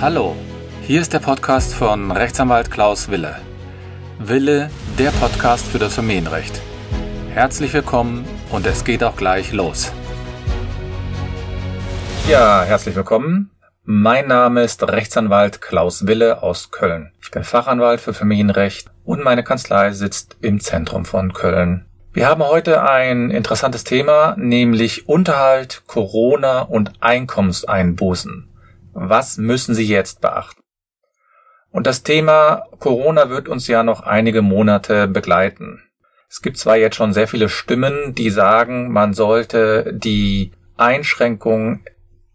Hallo, hier ist der Podcast von Rechtsanwalt Klaus Wille. Wille, der Podcast für das Familienrecht. Herzlich willkommen und es geht auch gleich los. Ja, herzlich willkommen. Mein Name ist Rechtsanwalt Klaus Wille aus Köln. Ich bin Fachanwalt für Familienrecht und meine Kanzlei sitzt im Zentrum von Köln. Wir haben heute ein interessantes Thema, nämlich Unterhalt, Corona und Einkommenseinbußen. Was müssen Sie jetzt beachten? Und das Thema Corona wird uns ja noch einige Monate begleiten. Es gibt zwar jetzt schon sehr viele Stimmen, die sagen, man sollte die Einschränkungen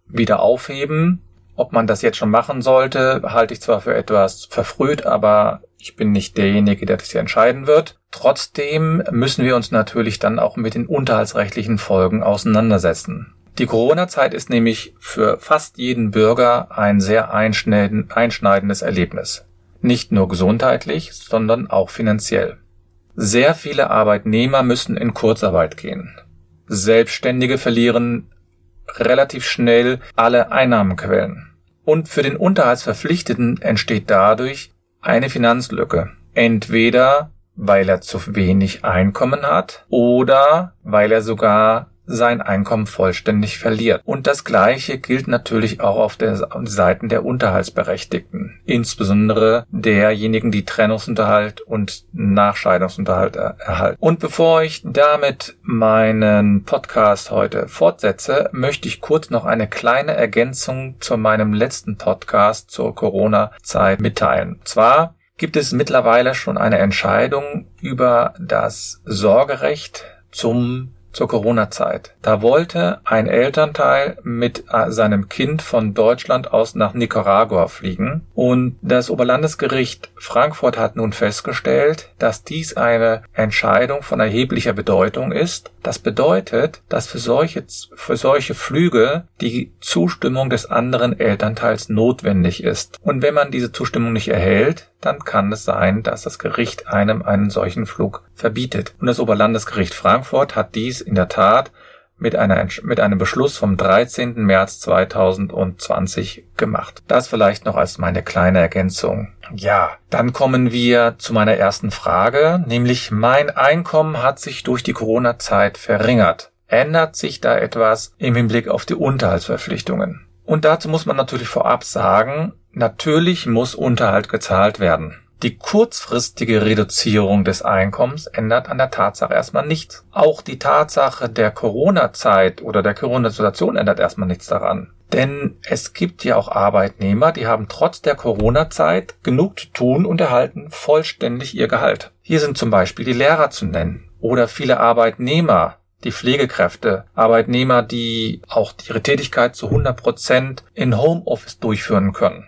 wieder aufheben. Ob man das jetzt schon machen sollte, halte ich zwar für etwas verfrüht, aber ich bin nicht derjenige, der das hier entscheiden wird. Trotzdem müssen wir uns natürlich dann auch mit den unterhaltsrechtlichen Folgen auseinandersetzen. Die Corona-Zeit ist nämlich für fast jeden Bürger ein sehr einschneidendes Erlebnis. Nicht nur gesundheitlich, sondern auch finanziell. Sehr viele Arbeitnehmer müssen in Kurzarbeit gehen. Selbstständige verlieren relativ schnell alle Einnahmequellen. Und für den Unterhaltsverpflichteten entsteht dadurch eine Finanzlücke. Entweder weil er zu wenig Einkommen hat oder weil er sogar sein Einkommen vollständig verliert. Und das Gleiche gilt natürlich auch auf der Seiten der Unterhaltsberechtigten, insbesondere derjenigen, die Trennungsunterhalt und Nachscheidungsunterhalt erhalten. Und bevor ich damit meinen Podcast heute fortsetze, möchte ich kurz noch eine kleine Ergänzung zu meinem letzten Podcast zur Corona-Zeit mitteilen. Zwar gibt es mittlerweile schon eine Entscheidung über das Sorgerecht zum zur Corona-Zeit. Da wollte ein Elternteil mit äh, seinem Kind von Deutschland aus nach Nicaragua fliegen und das Oberlandesgericht Frankfurt hat nun festgestellt, dass dies eine Entscheidung von erheblicher Bedeutung ist. Das bedeutet, dass für solche, für solche Flüge die Zustimmung des anderen Elternteils notwendig ist. Und wenn man diese Zustimmung nicht erhält, dann kann es sein, dass das Gericht einem einen solchen Flug verbietet. Und das Oberlandesgericht Frankfurt hat dies in der Tat mit, einer, mit einem Beschluss vom 13. März 2020 gemacht. Das vielleicht noch als meine kleine Ergänzung. Ja, dann kommen wir zu meiner ersten Frage, nämlich mein Einkommen hat sich durch die Corona-Zeit verringert. Ändert sich da etwas im Hinblick auf die Unterhaltsverpflichtungen? Und dazu muss man natürlich vorab sagen, natürlich muss Unterhalt gezahlt werden. Die kurzfristige Reduzierung des Einkommens ändert an der Tatsache erstmal nichts. Auch die Tatsache der Corona-Zeit oder der Corona-Situation ändert erstmal nichts daran. Denn es gibt ja auch Arbeitnehmer, die haben trotz der Corona-Zeit genug zu tun und erhalten vollständig ihr Gehalt. Hier sind zum Beispiel die Lehrer zu nennen oder viele Arbeitnehmer, die Pflegekräfte, Arbeitnehmer, die auch ihre Tätigkeit zu 100 Prozent in Homeoffice durchführen können.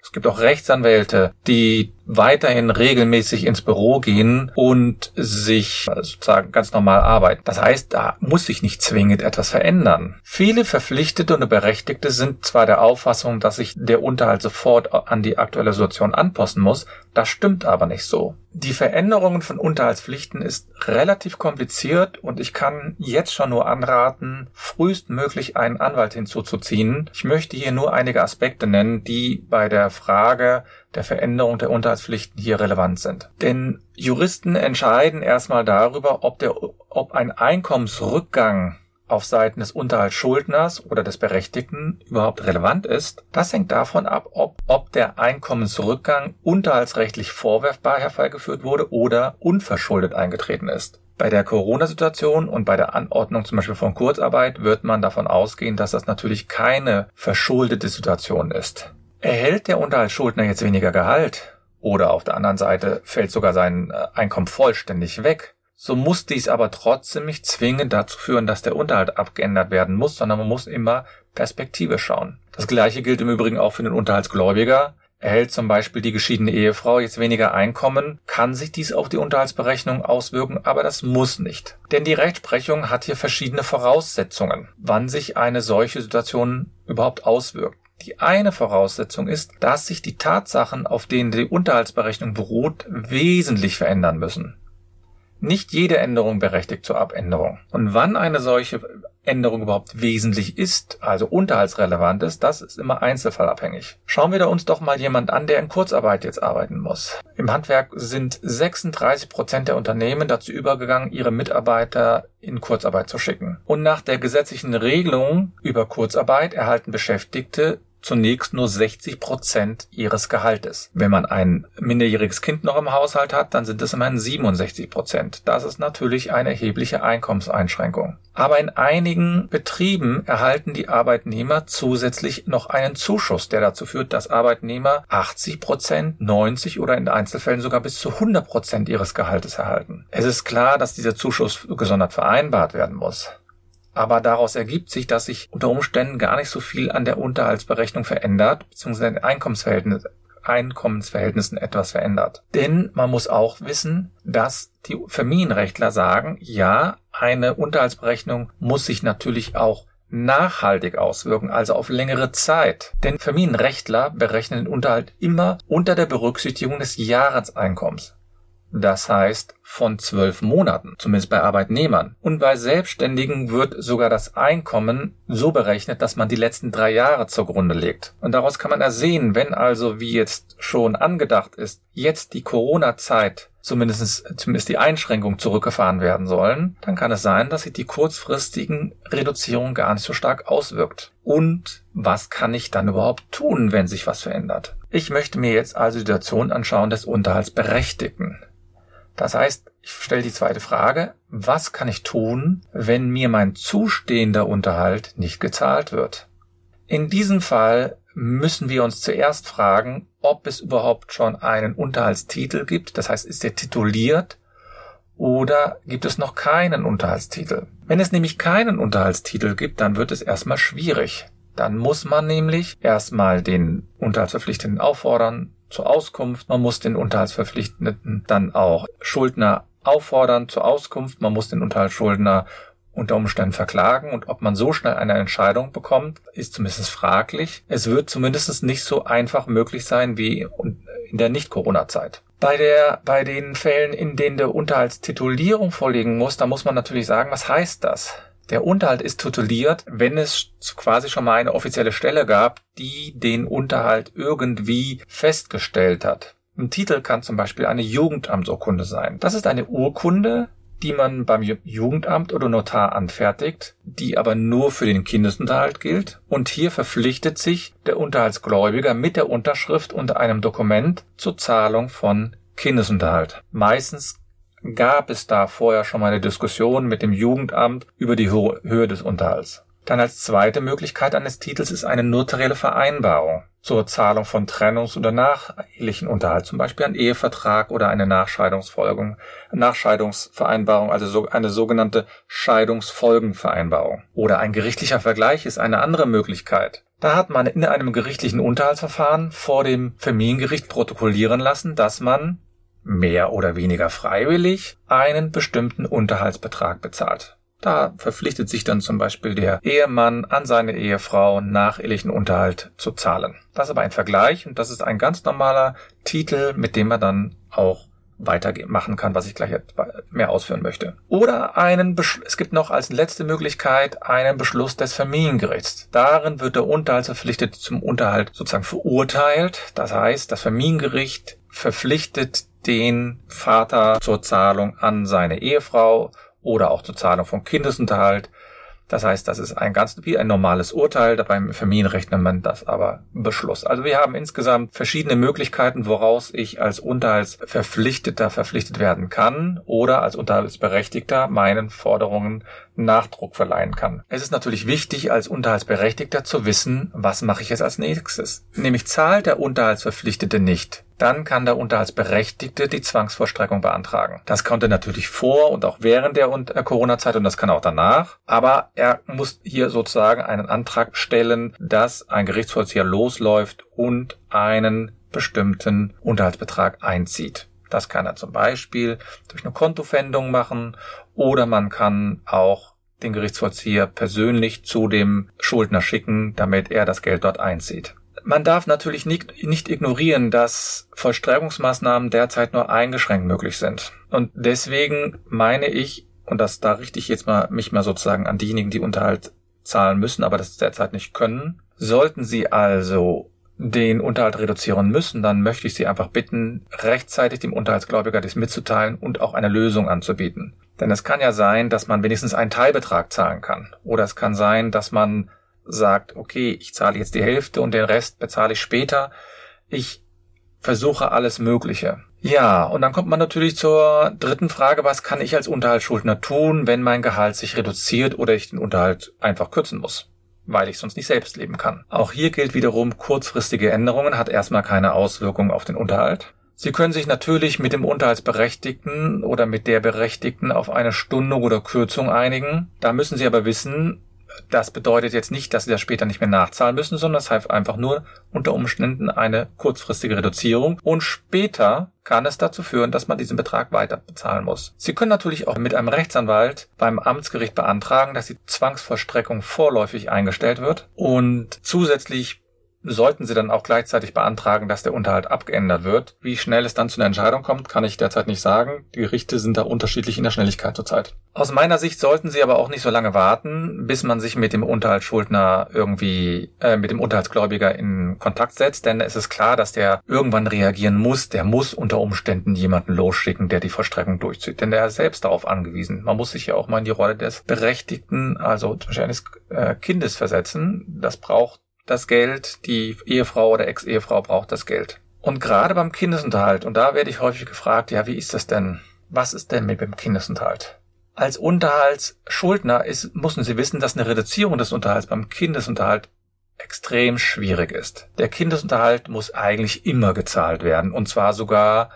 Es gibt auch Rechtsanwälte, die weiterhin regelmäßig ins Büro gehen und sich sozusagen ganz normal arbeiten. Das heißt, da muss sich nicht zwingend etwas verändern. Viele Verpflichtete und Berechtigte sind zwar der Auffassung, dass sich der Unterhalt sofort an die aktuelle Situation anpassen muss, das stimmt aber nicht so. Die Veränderungen von Unterhaltspflichten ist relativ kompliziert und ich kann jetzt schon nur anraten, frühestmöglich einen Anwalt hinzuzuziehen. Ich möchte hier nur einige Aspekte nennen, die bei der Frage der Veränderung der Unterhaltspflichten hier relevant sind. Denn Juristen entscheiden erstmal darüber, ob, der, ob ein Einkommensrückgang auf Seiten des Unterhaltsschuldners oder des Berechtigten überhaupt relevant ist, das hängt davon ab, ob, ob der Einkommensrückgang unterhaltsrechtlich vorwerfbar herbeigeführt wurde oder unverschuldet eingetreten ist. Bei der Corona-Situation und bei der Anordnung zum Beispiel von Kurzarbeit wird man davon ausgehen, dass das natürlich keine verschuldete Situation ist. Erhält der Unterhaltsschuldner jetzt weniger Gehalt oder auf der anderen Seite fällt sogar sein äh, Einkommen vollständig weg, so muss dies aber trotzdem nicht zwingend dazu führen, dass der Unterhalt abgeändert werden muss, sondern man muss immer Perspektive schauen. Das gleiche gilt im Übrigen auch für den Unterhaltsgläubiger. Erhält zum Beispiel die geschiedene Ehefrau jetzt weniger Einkommen, kann sich dies auf die Unterhaltsberechnung auswirken, aber das muss nicht. Denn die Rechtsprechung hat hier verschiedene Voraussetzungen, wann sich eine solche Situation überhaupt auswirkt. Die eine Voraussetzung ist, dass sich die Tatsachen, auf denen die Unterhaltsberechnung beruht, wesentlich verändern müssen. Nicht jede Änderung berechtigt zur Abänderung. Und wann eine solche Änderung überhaupt wesentlich ist, also unterhaltsrelevant ist, das ist immer einzelfallabhängig. Schauen wir da uns doch mal jemand an, der in Kurzarbeit jetzt arbeiten muss. Im Handwerk sind 36 Prozent der Unternehmen dazu übergegangen, ihre Mitarbeiter in Kurzarbeit zu schicken. Und nach der gesetzlichen Regelung über Kurzarbeit erhalten Beschäftigte zunächst nur 60 Prozent ihres Gehaltes. Wenn man ein minderjähriges Kind noch im Haushalt hat, dann sind es immerhin 67 Prozent. Das ist natürlich eine erhebliche Einkommenseinschränkung. Aber in einigen Betrieben erhalten die Arbeitnehmer zusätzlich noch einen Zuschuss, der dazu führt, dass Arbeitnehmer 80 Prozent, 90 oder in Einzelfällen sogar bis zu 100 Prozent ihres Gehaltes erhalten. Es ist klar, dass dieser Zuschuss gesondert vereinbart werden muss. Aber daraus ergibt sich, dass sich unter Umständen gar nicht so viel an der Unterhaltsberechnung verändert, beziehungsweise den Einkommensverhältnis, Einkommensverhältnissen etwas verändert. Denn man muss auch wissen, dass die Familienrechtler sagen, ja, eine Unterhaltsberechnung muss sich natürlich auch nachhaltig auswirken, also auf längere Zeit. Denn Familienrechtler berechnen den Unterhalt immer unter der Berücksichtigung des Jahreseinkommens. Das heißt von zwölf Monaten, zumindest bei Arbeitnehmern. Und bei Selbstständigen wird sogar das Einkommen so berechnet, dass man die letzten drei Jahre zugrunde legt. Und daraus kann man ersehen, wenn also, wie jetzt schon angedacht ist, jetzt die Corona-Zeit zumindest, zumindest die Einschränkungen zurückgefahren werden sollen, dann kann es sein, dass sich die kurzfristigen Reduzierungen gar nicht so stark auswirkt. Und was kann ich dann überhaupt tun, wenn sich was verändert? Ich möchte mir jetzt also die Situation anschauen des Unterhaltsberechtigten. Das heißt, ich stelle die zweite Frage, was kann ich tun, wenn mir mein zustehender Unterhalt nicht gezahlt wird? In diesem Fall müssen wir uns zuerst fragen, ob es überhaupt schon einen Unterhaltstitel gibt, das heißt, ist er tituliert oder gibt es noch keinen Unterhaltstitel? Wenn es nämlich keinen Unterhaltstitel gibt, dann wird es erstmal schwierig. Dann muss man nämlich erstmal den Unterhaltsverpflichteten auffordern, zur Auskunft. Man muss den Unterhaltsverpflichteten dann auch Schuldner auffordern zur Auskunft. Man muss den Unterhaltsschuldner unter Umständen verklagen und ob man so schnell eine Entscheidung bekommt, ist zumindest fraglich. Es wird zumindest nicht so einfach möglich sein wie in der Nicht-Corona-Zeit. Bei der, bei den Fällen, in denen der Unterhaltstitulierung vorliegen muss, da muss man natürlich sagen, was heißt das? Der Unterhalt ist tituliert, wenn es quasi schon mal eine offizielle Stelle gab, die den Unterhalt irgendwie festgestellt hat. Ein Titel kann zum Beispiel eine Jugendamtsurkunde sein. Das ist eine Urkunde, die man beim Jugendamt oder Notar anfertigt, die aber nur für den Kindesunterhalt gilt. Und hier verpflichtet sich der Unterhaltsgläubiger mit der Unterschrift unter einem Dokument zur Zahlung von Kindesunterhalt. Meistens gab es da vorher schon mal eine Diskussion mit dem Jugendamt über die Höhe des Unterhalts. Dann als zweite Möglichkeit eines Titels ist eine notarielle Vereinbarung zur Zahlung von Trennungs- oder nachehelichen Unterhalt, zum Beispiel ein Ehevertrag oder eine Nachscheidungsfolgung, Nachscheidungsvereinbarung, also so eine sogenannte Scheidungsfolgenvereinbarung. Oder ein gerichtlicher Vergleich ist eine andere Möglichkeit. Da hat man in einem gerichtlichen Unterhaltsverfahren vor dem Familiengericht protokollieren lassen, dass man mehr oder weniger freiwillig einen bestimmten Unterhaltsbetrag bezahlt. Da verpflichtet sich dann zum Beispiel der Ehemann an seine Ehefrau nach ehelichen Unterhalt zu zahlen. Das ist aber ein Vergleich und das ist ein ganz normaler Titel, mit dem man dann auch weitermachen kann, was ich gleich mehr ausführen möchte. Oder einen, Besch es gibt noch als letzte Möglichkeit einen Beschluss des Familiengerichts. Darin wird der Unterhaltsverpflichtete zum Unterhalt sozusagen verurteilt. Das heißt, das Familiengericht verpflichtet den Vater zur Zahlung an seine Ehefrau oder auch zur Zahlung von Kindesunterhalt. Das heißt, das ist ein ganz wie ein normales Urteil. Beim Familienrecht nennt man das aber Beschluss. Also wir haben insgesamt verschiedene Möglichkeiten, woraus ich als Unterhaltsverpflichteter verpflichtet werden kann oder als Unterhaltsberechtigter meinen Forderungen Nachdruck verleihen kann. Es ist natürlich wichtig, als Unterhaltsberechtigter zu wissen, was mache ich jetzt als nächstes. Nämlich zahlt der Unterhaltsverpflichtete nicht, dann kann der Unterhaltsberechtigte die Zwangsvollstreckung beantragen. Das konnte natürlich vor und auch während der äh, Corona-Zeit und das kann auch danach. Aber er muss hier sozusagen einen Antrag stellen, dass ein Gerichtsvollzieher losläuft und einen bestimmten Unterhaltsbetrag einzieht. Das kann er zum Beispiel durch eine Kontofendung machen oder man kann auch den Gerichtsvollzieher persönlich zu dem Schuldner schicken, damit er das Geld dort einzieht. Man darf natürlich nicht, nicht ignorieren, dass Vollstreckungsmaßnahmen derzeit nur eingeschränkt möglich sind. Und deswegen meine ich, und das da richte ich jetzt mal mich mal sozusagen an diejenigen, die Unterhalt zahlen müssen, aber das derzeit nicht können. Sollten Sie also den Unterhalt reduzieren müssen, dann möchte ich Sie einfach bitten, rechtzeitig dem Unterhaltsgläubiger dies mitzuteilen und auch eine Lösung anzubieten. Denn es kann ja sein, dass man wenigstens einen Teilbetrag zahlen kann. Oder es kann sein, dass man sagt, okay, ich zahle jetzt die Hälfte und den Rest bezahle ich später. Ich versuche alles Mögliche. Ja, und dann kommt man natürlich zur dritten Frage, was kann ich als Unterhaltsschuldner tun, wenn mein Gehalt sich reduziert oder ich den Unterhalt einfach kürzen muss? weil ich sonst nicht selbst leben kann. Auch hier gilt wiederum, kurzfristige Änderungen hat erstmal keine Auswirkung auf den Unterhalt. Sie können sich natürlich mit dem Unterhaltsberechtigten oder mit der Berechtigten auf eine Stunde oder Kürzung einigen. Da müssen Sie aber wissen, das bedeutet jetzt nicht, dass Sie das später nicht mehr nachzahlen müssen, sondern das heißt einfach nur unter Umständen eine kurzfristige Reduzierung und später kann es dazu führen, dass man diesen Betrag weiter bezahlen muss. Sie können natürlich auch mit einem Rechtsanwalt beim Amtsgericht beantragen, dass die Zwangsvollstreckung vorläufig eingestellt wird und zusätzlich sollten Sie dann auch gleichzeitig beantragen, dass der Unterhalt abgeändert wird. Wie schnell es dann zu einer Entscheidung kommt, kann ich derzeit nicht sagen. Die Gerichte sind da unterschiedlich in der Schnelligkeit zurzeit. Aus meiner Sicht sollten Sie aber auch nicht so lange warten, bis man sich mit dem Unterhaltsschuldner irgendwie, äh, mit dem Unterhaltsgläubiger in Kontakt setzt, denn es ist klar, dass der irgendwann reagieren muss. Der muss unter Umständen jemanden losschicken, der die Vollstreckung durchzieht, denn der ist selbst darauf angewiesen. Man muss sich ja auch mal in die Rolle des Berechtigten, also zum Beispiel eines äh, Kindes versetzen. Das braucht das Geld, die Ehefrau oder Ex-Ehefrau braucht das Geld. Und gerade beim Kindesunterhalt, und da werde ich häufig gefragt, ja, wie ist das denn? Was ist denn mit dem Kindesunterhalt? Als Unterhaltsschuldner ist, müssen Sie wissen, dass eine Reduzierung des Unterhalts beim Kindesunterhalt extrem schwierig ist. Der Kindesunterhalt muss eigentlich immer gezahlt werden, und zwar sogar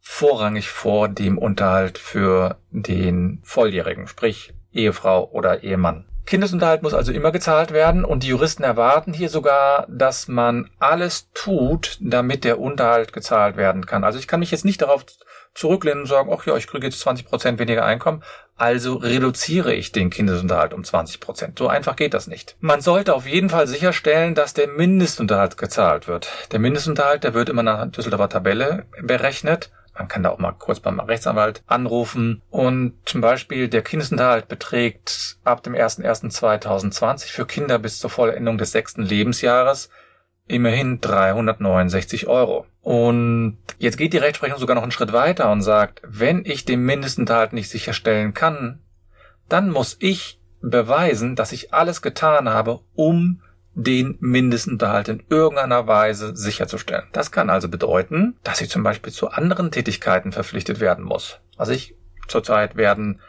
vorrangig vor dem Unterhalt für den Volljährigen, sprich Ehefrau oder Ehemann. Kindesunterhalt muss also immer gezahlt werden und die Juristen erwarten hier sogar, dass man alles tut, damit der Unterhalt gezahlt werden kann. Also ich kann mich jetzt nicht darauf zurücklehnen und sagen, ach ja, ich kriege jetzt 20 Prozent weniger Einkommen, also reduziere ich den Kindesunterhalt um 20 Prozent. So einfach geht das nicht. Man sollte auf jeden Fall sicherstellen, dass der Mindestunterhalt gezahlt wird. Der Mindestunterhalt, der wird immer nach Düsseldorfer Tabelle berechnet man kann da auch mal kurz beim Rechtsanwalt anrufen. Und zum Beispiel der Kindesunterhalt beträgt ab dem 01.01.2020 für Kinder bis zur Vollendung des sechsten Lebensjahres immerhin 369 Euro. Und jetzt geht die Rechtsprechung sogar noch einen Schritt weiter und sagt, wenn ich den Mindestunterhalt nicht sicherstellen kann, dann muss ich beweisen, dass ich alles getan habe, um den Mindestunterhalt in irgendeiner Weise sicherzustellen. Das kann also bedeuten, dass ich zum Beispiel zu anderen Tätigkeiten verpflichtet werden muss. Also ich zurzeit werden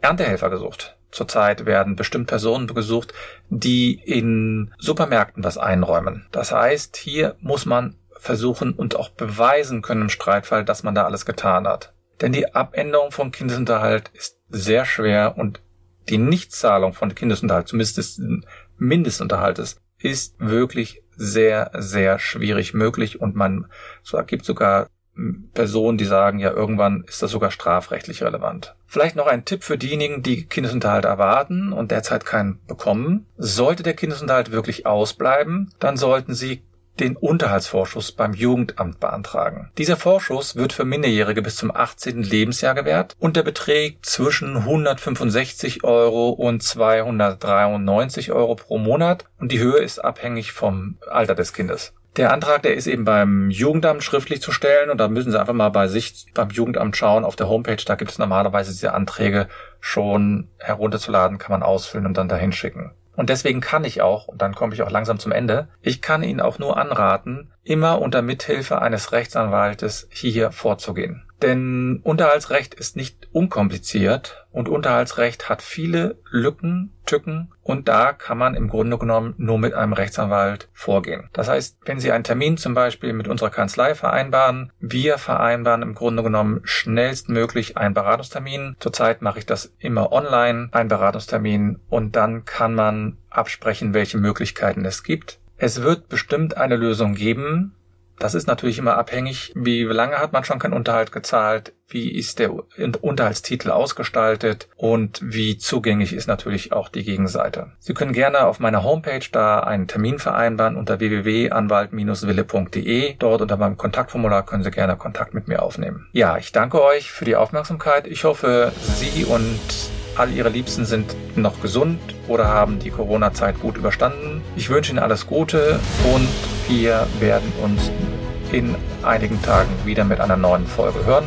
Erntehelfer gesucht. Zurzeit werden bestimmt Personen gesucht, die in Supermärkten was einräumen. Das heißt, hier muss man versuchen und auch beweisen können im Streitfall, dass man da alles getan hat. Denn die Abänderung von Kindesunterhalt ist sehr schwer und die Nichtzahlung von Kindesunterhalt, zumindest des Mindestunterhaltes, ist wirklich sehr, sehr schwierig möglich und man so gibt sogar Personen, die sagen, ja, irgendwann ist das sogar strafrechtlich relevant. Vielleicht noch ein Tipp für diejenigen, die Kindesunterhalt erwarten und derzeit keinen bekommen. Sollte der Kindesunterhalt wirklich ausbleiben, dann sollten Sie den Unterhaltsvorschuss beim Jugendamt beantragen. Dieser Vorschuss wird für Minderjährige bis zum 18. Lebensjahr gewährt und der beträgt zwischen 165 Euro und 293 Euro pro Monat und die Höhe ist abhängig vom Alter des Kindes. Der Antrag, der ist eben beim Jugendamt schriftlich zu stellen und da müssen Sie einfach mal bei sich beim Jugendamt schauen. Auf der Homepage, da gibt es normalerweise diese Anträge schon herunterzuladen, kann man ausfüllen und dann dahin schicken. Und deswegen kann ich auch, und dann komme ich auch langsam zum Ende, ich kann Ihnen auch nur anraten, immer unter Mithilfe eines Rechtsanwaltes hier vorzugehen. Denn Unterhaltsrecht ist nicht unkompliziert und Unterhaltsrecht hat viele Lücken, Tücken und da kann man im Grunde genommen nur mit einem Rechtsanwalt vorgehen. Das heißt, wenn Sie einen Termin zum Beispiel mit unserer Kanzlei vereinbaren, wir vereinbaren im Grunde genommen schnellstmöglich einen Beratungstermin. Zurzeit mache ich das immer online, einen Beratungstermin und dann kann man absprechen, welche Möglichkeiten es gibt. Es wird bestimmt eine Lösung geben, Das ist natürlich immer abhängig, wie lange hat man schon keinen Unterhalt gezahlt, wie ist der Unterhaltstitel ausgestaltet und wie zugänglich ist natürlich auch die Gegenseite. Sie können gerne auf meiner Homepage da einen Termin vereinbaren unter www.anwalt-wille.de. Dort unter meinem Kontaktformular können Sie gerne Kontakt mit mir aufnehmen. Ja, ich danke euch für die Aufmerksamkeit. Ich hoffe, Sie und all Ihre Liebsten sind noch gesund oder haben die Corona-Zeit gut überstanden. Ich wünsche Ihnen alles Gute und wir werden uns in einigen Tagen wieder mit einer neuen Folge hören.